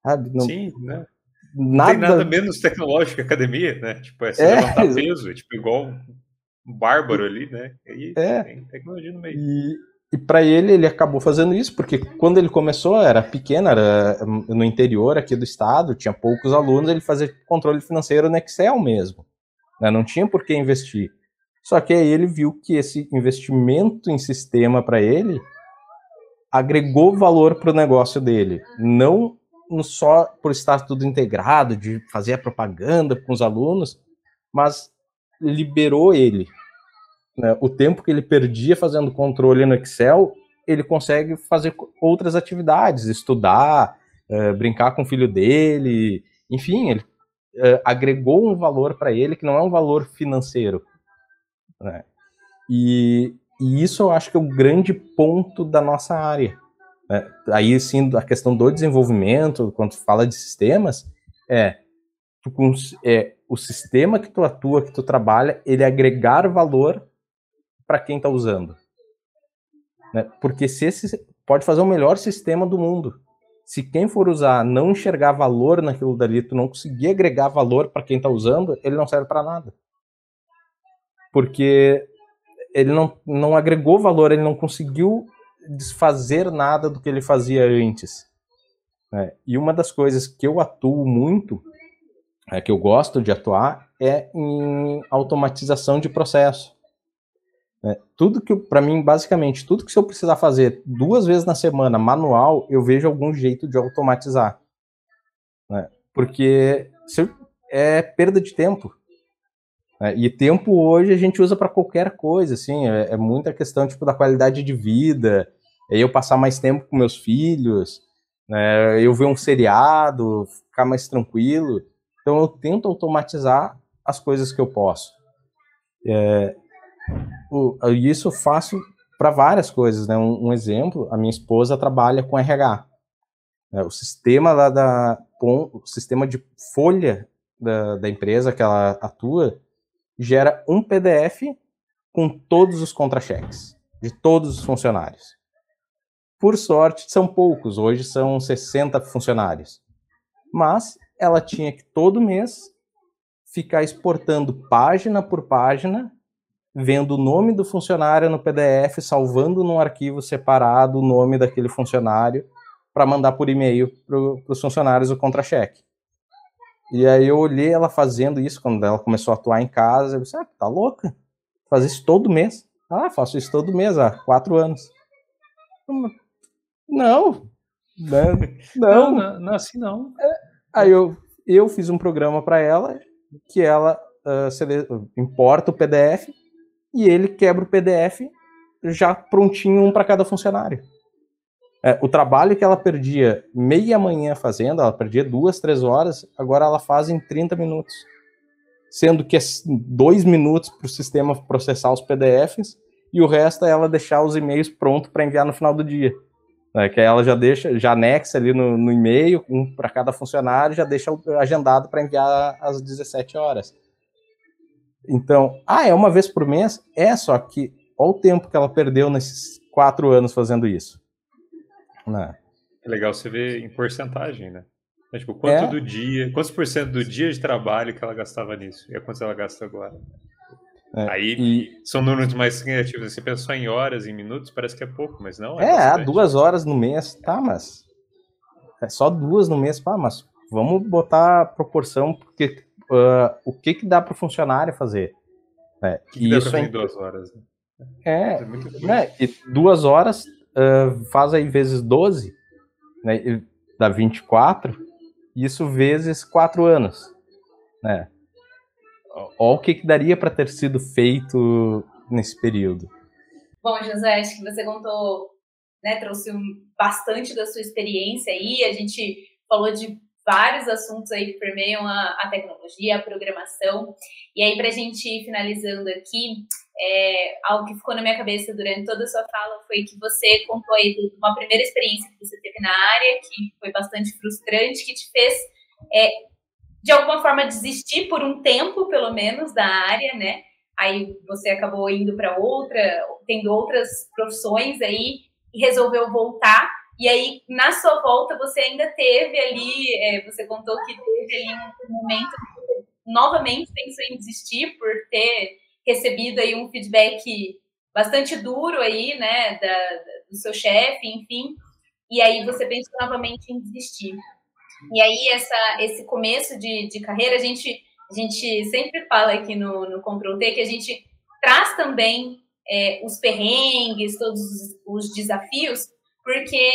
Speaker 3: Sabe?
Speaker 2: Não, Sim, né? nada... Não tem nada menos tecnológico que academia, né? Tipo, é, é levantar peso, é tipo igual um bárbaro ali, né? E é. tem tecnologia no meio.
Speaker 3: E, e para ele, ele acabou fazendo isso, porque quando ele começou, era pequeno, era no interior aqui do estado, tinha poucos alunos, ele fazia controle financeiro no Excel mesmo. Né? Não tinha por que investir. Só que aí ele viu que esse investimento em sistema para ele agregou valor para o negócio dele. Não só por estar tudo integrado, de fazer a propaganda com os alunos, mas liberou ele. Né? O tempo que ele perdia fazendo controle no Excel, ele consegue fazer outras atividades, estudar, é, brincar com o filho dele, enfim, ele é, agregou um valor para ele que não é um valor financeiro. Né? E, e isso eu acho que é o grande ponto da nossa área. É, aí sim, a questão do desenvolvimento, quando fala de sistemas, é tu, é, o sistema que tu atua, que tu trabalha, ele agregar valor para quem está usando. Né? Porque se esse pode fazer o melhor sistema do mundo. Se quem for usar não enxergar valor naquilo dali, tu não conseguir agregar valor para quem está usando, ele não serve para nada. Porque ele não, não agregou valor, ele não conseguiu desfazer nada do que ele fazia antes. É, e uma das coisas que eu atuo muito, é, que eu gosto de atuar, é em automatização de processo. É, tudo que, para mim, basicamente, tudo que eu precisar fazer duas vezes na semana manual, eu vejo algum jeito de automatizar. Né? Porque é perda de tempo. Né? E tempo hoje a gente usa para qualquer coisa, assim, é, é, muita questão tipo da qualidade de vida, é eu passar mais tempo com meus filhos, né? eu ver um seriado, ficar mais tranquilo. Então eu tento automatizar as coisas que eu posso. É, o, isso eu faço para várias coisas, né? Um, um, exemplo, a minha esposa trabalha com RH. É, o sistema lá da, o sistema de folha da, da empresa que ela atua gera um PDF com todos os contra-cheques de todos os funcionários. Por sorte, são poucos, hoje são 60 funcionários. Mas ela tinha que todo mês ficar exportando página por página, vendo o nome do funcionário no PDF, salvando num arquivo separado o nome daquele funcionário para mandar por e-mail para os funcionários o contra-cheque. E aí eu olhei ela fazendo isso quando ela começou a atuar em casa. Eu disse, ah, tá louca? Fazer isso todo mês? Ah, faço isso todo mês há quatro anos. Não. Não,
Speaker 2: não, não, não assim não.
Speaker 3: É, aí eu, eu fiz um programa para ela que ela uh, importa o PDF e ele quebra o PDF já prontinho um para cada funcionário. É, o trabalho que ela perdia meia manhã fazendo, ela perdia duas, três horas, agora ela faz em 30 minutos. Sendo que é dois minutos para o sistema processar os PDFs e o resto é ela deixar os e-mails prontos para enviar no final do dia. É, que ela já deixa, já anexa ali no, no e-mail, um para cada funcionário, já deixa agendado para enviar às 17 horas. Então, ah, é uma vez por mês? É, só que olha o tempo que ela perdeu nesses quatro anos fazendo isso.
Speaker 2: Né? É legal você ver em porcentagem, né? É, tipo, quanto é. do dia, quantos por cento do dia de trabalho que ela gastava nisso e quanto ela gasta agora. É, Aí e... são números mais criativos. Você pensa só em horas, em minutos, parece que é pouco, mas não
Speaker 3: é. É, duas horas no mês, tá, mas. É só duas no mês, pá, mas vamos botar proporção, porque uh, o que que dá para o funcionário fazer?
Speaker 2: É, que que isso é... duas horas. Né?
Speaker 3: É, é né? E duas horas uh, faz aí vezes 12, né, dá 24, isso vezes 4 anos, né? Olha o que, que daria para ter sido feito nesse período.
Speaker 1: Bom, José, acho que você contou, né, trouxe bastante da sua experiência aí, a gente falou de vários assuntos aí que permeiam a, a tecnologia, a programação. E aí, para a gente ir finalizando aqui, é, algo que ficou na minha cabeça durante toda a sua fala foi que você contou aí de uma primeira experiência que você teve na área, que foi bastante frustrante, que te fez, é, de alguma forma, desistir por um tempo, pelo menos, da área, né? Aí você acabou indo para outra, tendo outras profissões aí, e resolveu voltar. E aí, na sua volta, você ainda teve ali, é, você contou que teve ali um momento novamente pensou em desistir por ter recebido aí um feedback bastante duro aí, né, da, do seu chefe, enfim, e aí você pensa novamente em desistir. E aí essa, esse começo de, de carreira, a gente, a gente sempre fala aqui no, no Control T que a gente traz também é, os perrengues, todos os, desafios, porque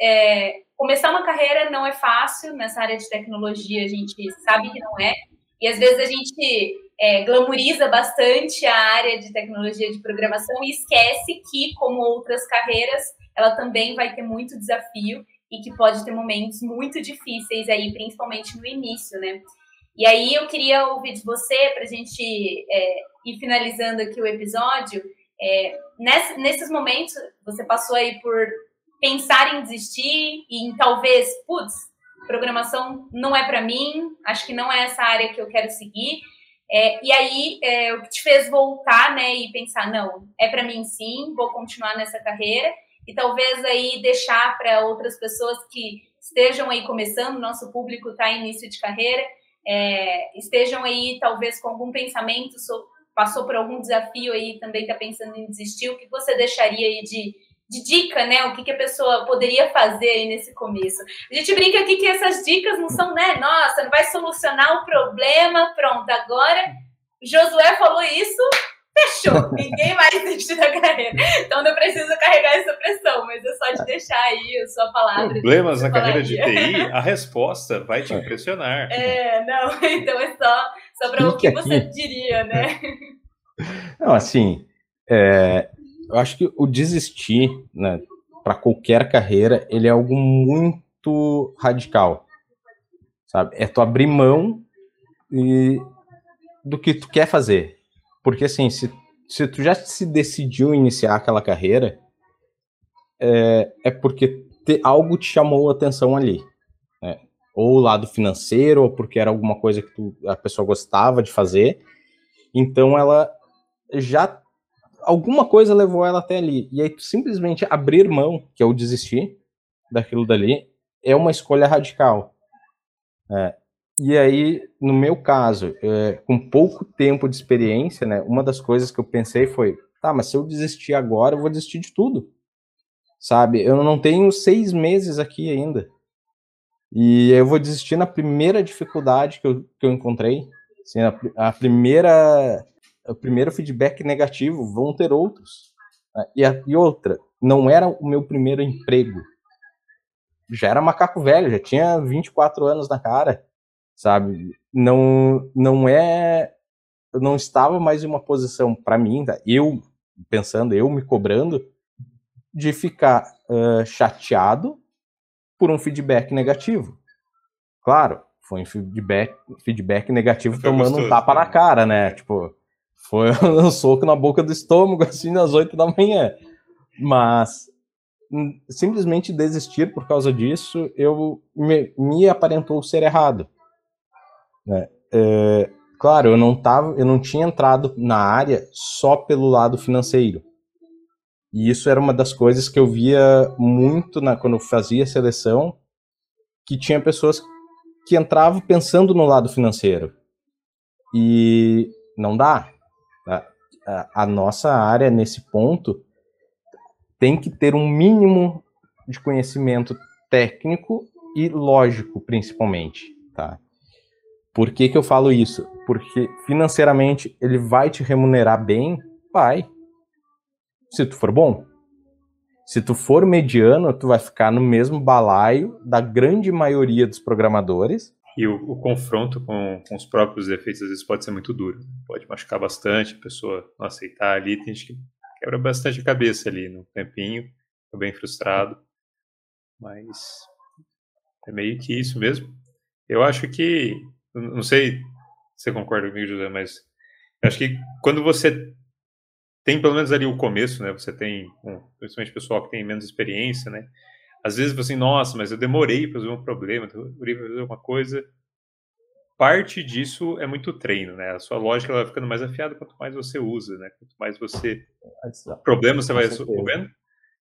Speaker 1: é, começar uma carreira não é fácil. Nessa área de tecnologia, a gente sabe que não é, e às vezes a gente é, glamoriza bastante a área de tecnologia de programação e esquece que, como outras carreiras, ela também vai ter muito desafio e que pode ter momentos muito difíceis aí, principalmente no início, né? E aí eu queria ouvir de você, para a gente é, ir finalizando aqui o episódio, é, nesse, nesses momentos você passou aí por pensar em desistir e em talvez, putz, programação não é para mim, acho que não é essa área que eu quero seguir. É, e aí, é, o que te fez voltar, né, e pensar, não, é para mim sim, vou continuar nessa carreira, e talvez aí deixar para outras pessoas que estejam aí começando, nosso público está em início de carreira, é, estejam aí talvez com algum pensamento, passou por algum desafio aí, também está pensando em desistir, o que você deixaria aí de de dica, né? O que, que a pessoa poderia fazer aí nesse começo. A gente brinca aqui que essas dicas não são, né? Nossa, não vai solucionar o problema, pronto, agora Josué falou isso, fechou. [laughs] Ninguém vai desistir da carreira. Então não preciso carregar essa pressão, mas é só de deixar aí a sua palavra.
Speaker 2: Problemas na carreira de TI, a resposta vai te impressionar.
Speaker 1: É, não, [laughs] então é só, só para o que você diria, né?
Speaker 3: Não, assim, é, eu acho que o desistir, né, para qualquer carreira, ele é algo muito radical, sabe? É tu abrir mão e, do que tu quer fazer, porque assim, se, se tu já se decidiu iniciar aquela carreira, é, é porque te, algo te chamou a atenção ali, né? Ou o lado financeiro, ou porque era alguma coisa que tu, a pessoa gostava de fazer. Então ela já alguma coisa levou ela até ali. E aí, simplesmente abrir mão, que é o desistir daquilo dali, é uma escolha radical. É, e aí, no meu caso, é, com pouco tempo de experiência, né, uma das coisas que eu pensei foi: tá, mas se eu desistir agora, eu vou desistir de tudo. Sabe? Eu não tenho seis meses aqui ainda. E eu vou desistir na primeira dificuldade que eu, que eu encontrei. Assim, a, a primeira o primeiro feedback negativo, vão ter outros. Né? E, a, e outra, não era o meu primeiro emprego. Já era macaco velho, já tinha 24 anos na cara, sabe? Não, não é. Eu não estava mais em uma posição, para mim, tá? eu pensando, eu me cobrando, de ficar uh, chateado por um feedback negativo. Claro, foi um feedback, feedback negativo foi tomando gostoso, um tapa né? na cara, né? Tipo, foi [laughs] um soco na boca do estômago, assim, às oito da manhã. Mas hum, simplesmente desistir por causa disso, eu me, me aparentou ser errado. Né? É, claro, eu não tava, eu não tinha entrado na área só pelo lado financeiro. E isso era uma das coisas que eu via muito na, quando eu fazia seleção, que tinha pessoas que entravam pensando no lado financeiro. E não dá a, nossa área nesse ponto tem que ter um mínimo de conhecimento técnico e lógico, principalmente, tá? Por que, que eu falo isso? Porque financeiramente ele vai te remunerar bem? Vai. Se tu for bom. Se tu for mediano, tu vai ficar no mesmo balaio da grande maioria dos programadores
Speaker 2: e o, o confronto com, com, os próprios defeitos às vezes pode ser muito duro. Pode machucar bastante, a pessoa não aceitar ali. Tem gente que quebra bastante a cabeça ali no tempinho, fica bem frustrado. Mas é meio que isso mesmo. Eu acho que, não sei se você concorda comigo, José, mas eu acho que quando você tem pelo menos ali o começo, né? Você tem, principalmente pessoal que tem menos experiência, né? Às vezes você assim, nossa, mas eu demorei para resolver um problema, demorei para resolver uma coisa. Parte disso é muito treino, né? A sua lógica vai ficando mais afiada quanto mais você usa, né? Quanto mais você problema você vai resolvendo,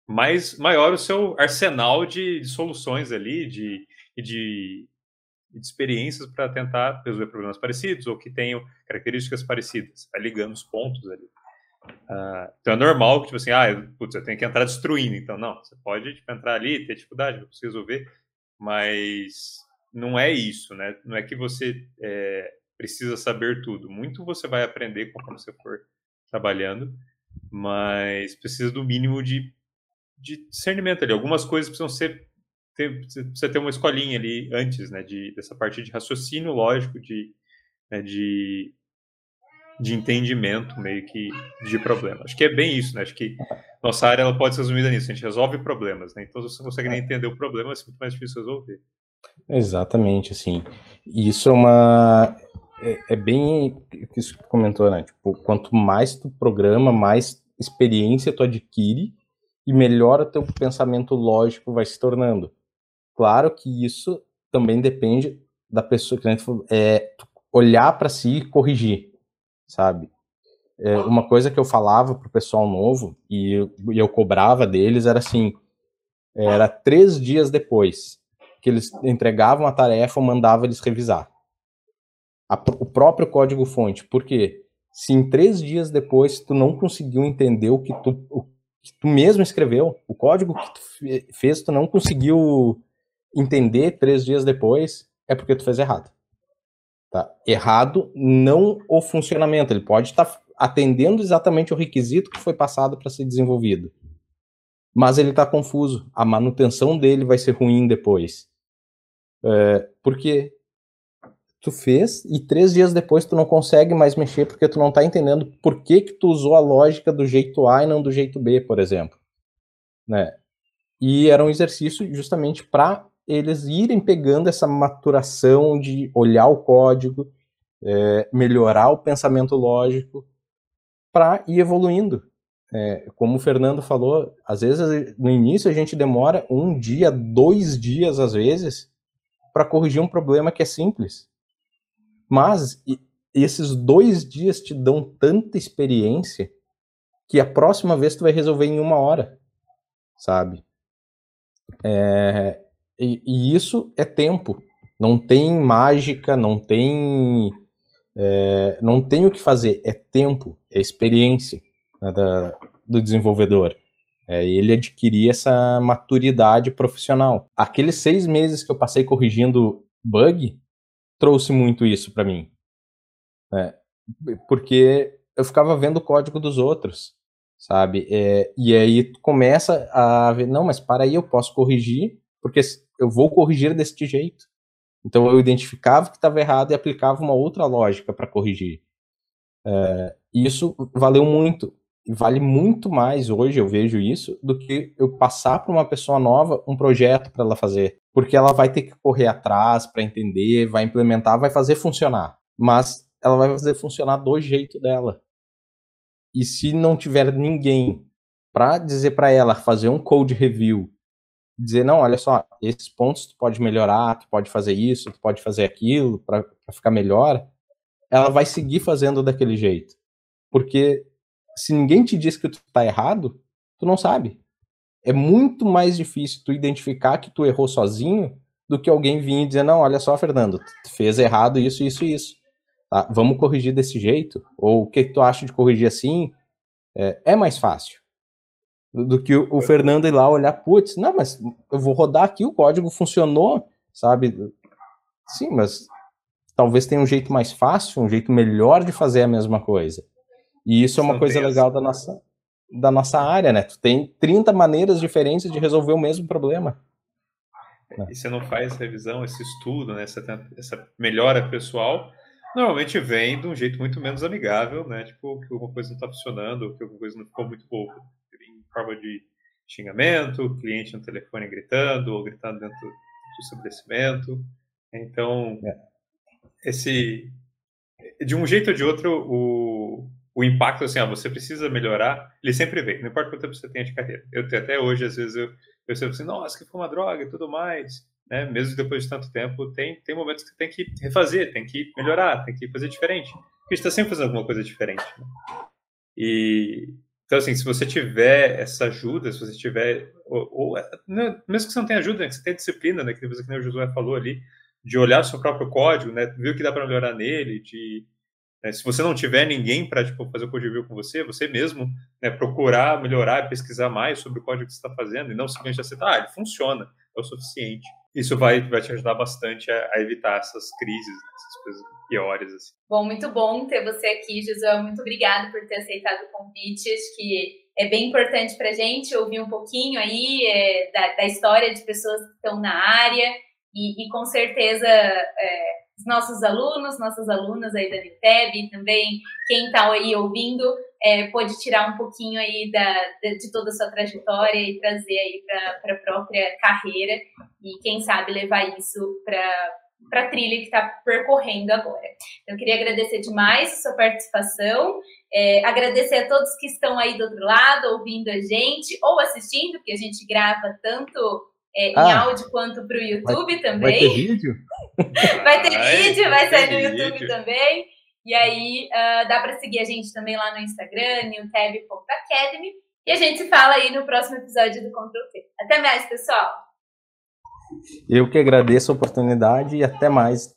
Speaker 2: mais maior o seu arsenal de, de soluções ali, de, de, de experiências para tentar resolver problemas parecidos ou que tenham características parecidas. Vai ligando os pontos ali. Uh, então é normal que, tipo assim, ah, eu, putz, eu tenho que entrar destruindo. Então, não, você pode tipo, entrar ali, ter dificuldade, não precisa resolver, mas não é isso, né? Não é que você é, precisa saber tudo. Muito você vai aprender conforme você for trabalhando, mas precisa do mínimo de, de discernimento ali. Algumas coisas precisam ser. Ter, precisa ter uma escolinha ali antes, né? De, dessa parte de raciocínio lógico, de, né, de de entendimento meio que de problema. Acho que é bem isso, né? Acho que nossa área ela pode ser resumida nisso. A gente resolve problemas, né? Então, se você consegue nem entender o problema, é muito mais difícil resolver.
Speaker 3: Exatamente, assim. Isso é uma... É, é bem o que você comentou, né? Tipo, quanto mais tu programa, mais experiência tu adquire e melhor o teu pensamento lógico vai se tornando. Claro que isso também depende da pessoa que falou, é olhar para si e corrigir, sabe? É, uma coisa que eu falava pro pessoal novo e eu, e eu cobrava deles era assim, era três dias depois que eles entregavam a tarefa, eu mandava eles revisar. A, o próprio código-fonte. Por quê? Se em três dias depois tu não conseguiu entender o que tu, o que tu mesmo escreveu, o código que tu fez, tu não conseguiu entender três dias depois, é porque tu fez errado. Tá? Errado não o funcionamento, ele pode estar tá atendendo exatamente o requisito que foi passado para ser desenvolvido. Mas ele está confuso, a manutenção dele vai ser ruim depois. É, porque tu fez e três dias depois tu não consegue mais mexer porque tu não está entendendo por que que tu usou a lógica do jeito A e não do jeito B, por exemplo, né? E era um exercício justamente para eles irem pegando essa maturação de olhar o código, é, melhorar o pensamento lógico, para ir evoluindo. É, como o Fernando falou, às vezes no início a gente demora um dia, dois dias às vezes, para corrigir um problema que é simples. Mas esses dois dias te dão tanta experiência que a próxima vez tu vai resolver em uma hora, sabe? É, e, e, isso é tempo. Não tem mágica, não tem, é, não tem o que fazer. É tempo, é experiência né, da, do desenvolvedor. É, ele adquirir essa maturidade profissional. Aqueles seis meses que eu passei corrigindo bug trouxe muito isso para mim. É, porque eu ficava vendo o código dos outros, sabe? É, e aí começa a ver, não, mas para aí, eu posso corrigir, porque eu vou corrigir deste jeito. Então eu identificava que estava errado e aplicava uma outra lógica para corrigir. É, isso valeu muito. Vale muito mais hoje, eu vejo isso, do que eu passar para uma pessoa nova um projeto para ela fazer. Porque ela vai ter que correr atrás para entender, vai implementar, vai fazer funcionar. Mas ela vai fazer funcionar do jeito dela. E se não tiver ninguém para dizer para ela fazer um code review, dizer, não, olha só, esses pontos tu pode melhorar, tu pode fazer isso, tu pode fazer aquilo para ficar melhor, ela vai seguir fazendo daquele jeito. Porque se ninguém te diz que tu tá errado, tu não sabe. É muito mais difícil tu identificar que tu errou sozinho do que alguém vir e dizer, não, olha só, Fernando, tu fez errado isso, isso e isso. Tá? Vamos corrigir desse jeito? Ou o que, tu acha de corrigir assim? É, é mais fácil do que o, o, Fernando ir lá olhar, putz, não, mas eu vou rodar aqui, o código funcionou, sabe? Sim, mas talvez tenha um jeito mais fácil, um jeito melhor de fazer a mesma coisa. E isso é uma coisa legal da nossa, da nossa área, né? Tu tem 30 maneiras diferentes de resolver o mesmo problema.
Speaker 2: E você não faz revisão, esse estudo, né? essa, essa melhora pessoal, normalmente vem de um jeito muito menos amigável, né? Tipo, que alguma coisa não está funcionando, que alguma coisa não ficou muito boa. Forma de xingamento, cliente no telefone gritando, ou gritando dentro do estabelecimento. Então, é. esse de um jeito ou de outro, o, o impacto, assim, ah, você precisa melhorar, ele sempre vem, não importa quanto tempo você tenha de carreira. Eu até hoje, às vezes, eu percebo assim, nossa, que foi uma droga e tudo mais, né? Mesmo depois de tanto tempo, tem, tem momentos que tem que refazer, tem que melhorar, tem que fazer diferente. Porque a gente está sempre fazendo alguma coisa diferente. Né? E, então, assim, se você tiver essa ajuda, se você tiver, ou, ou né, mesmo que você não tenha ajuda, né, que você tenha disciplina, né, que você, que o Josué falou ali, de olhar o seu próprio código, né, ver o que dá para melhorar nele, de né? Se você não tiver ninguém para tipo, fazer o code review com você, você mesmo né, procurar melhorar, pesquisar mais sobre o código que você está fazendo e não simplesmente aceitar, ah, ele funciona, é o suficiente. Isso vai, vai te ajudar bastante a, a evitar essas crises, né, essas coisas piores. Assim.
Speaker 1: Bom, muito bom ter você aqui, Josué. Muito obrigada por ter aceitado o convite. Acho que é bem importante para a gente ouvir um pouquinho aí é, da, da, história de pessoas que estão na área e, e com certeza é, os nossos alunos, nossas alunas aí da Niteb também quem está aí ouvindo é, pode tirar um pouquinho aí da, de toda a sua trajetória e trazer aí para a própria carreira e quem sabe levar isso para para a trilha que está percorrendo agora. Então, eu queria agradecer demais a sua participação, é, agradecer a todos que estão aí do outro lado, ouvindo a gente ou assistindo, porque a gente grava tanto é, em ah, áudio quanto para o YouTube
Speaker 3: vai,
Speaker 1: também.
Speaker 3: Vai ter vídeo?
Speaker 1: vai ter vídeo, vai sair no YouTube vídeo. também. E aí uh, dá para seguir a gente também lá no Instagram, newtab.academy. E a gente se fala aí no próximo episódio do Control T. Até mais, pessoal!
Speaker 3: Eu que agradeço a oportunidade e até mais.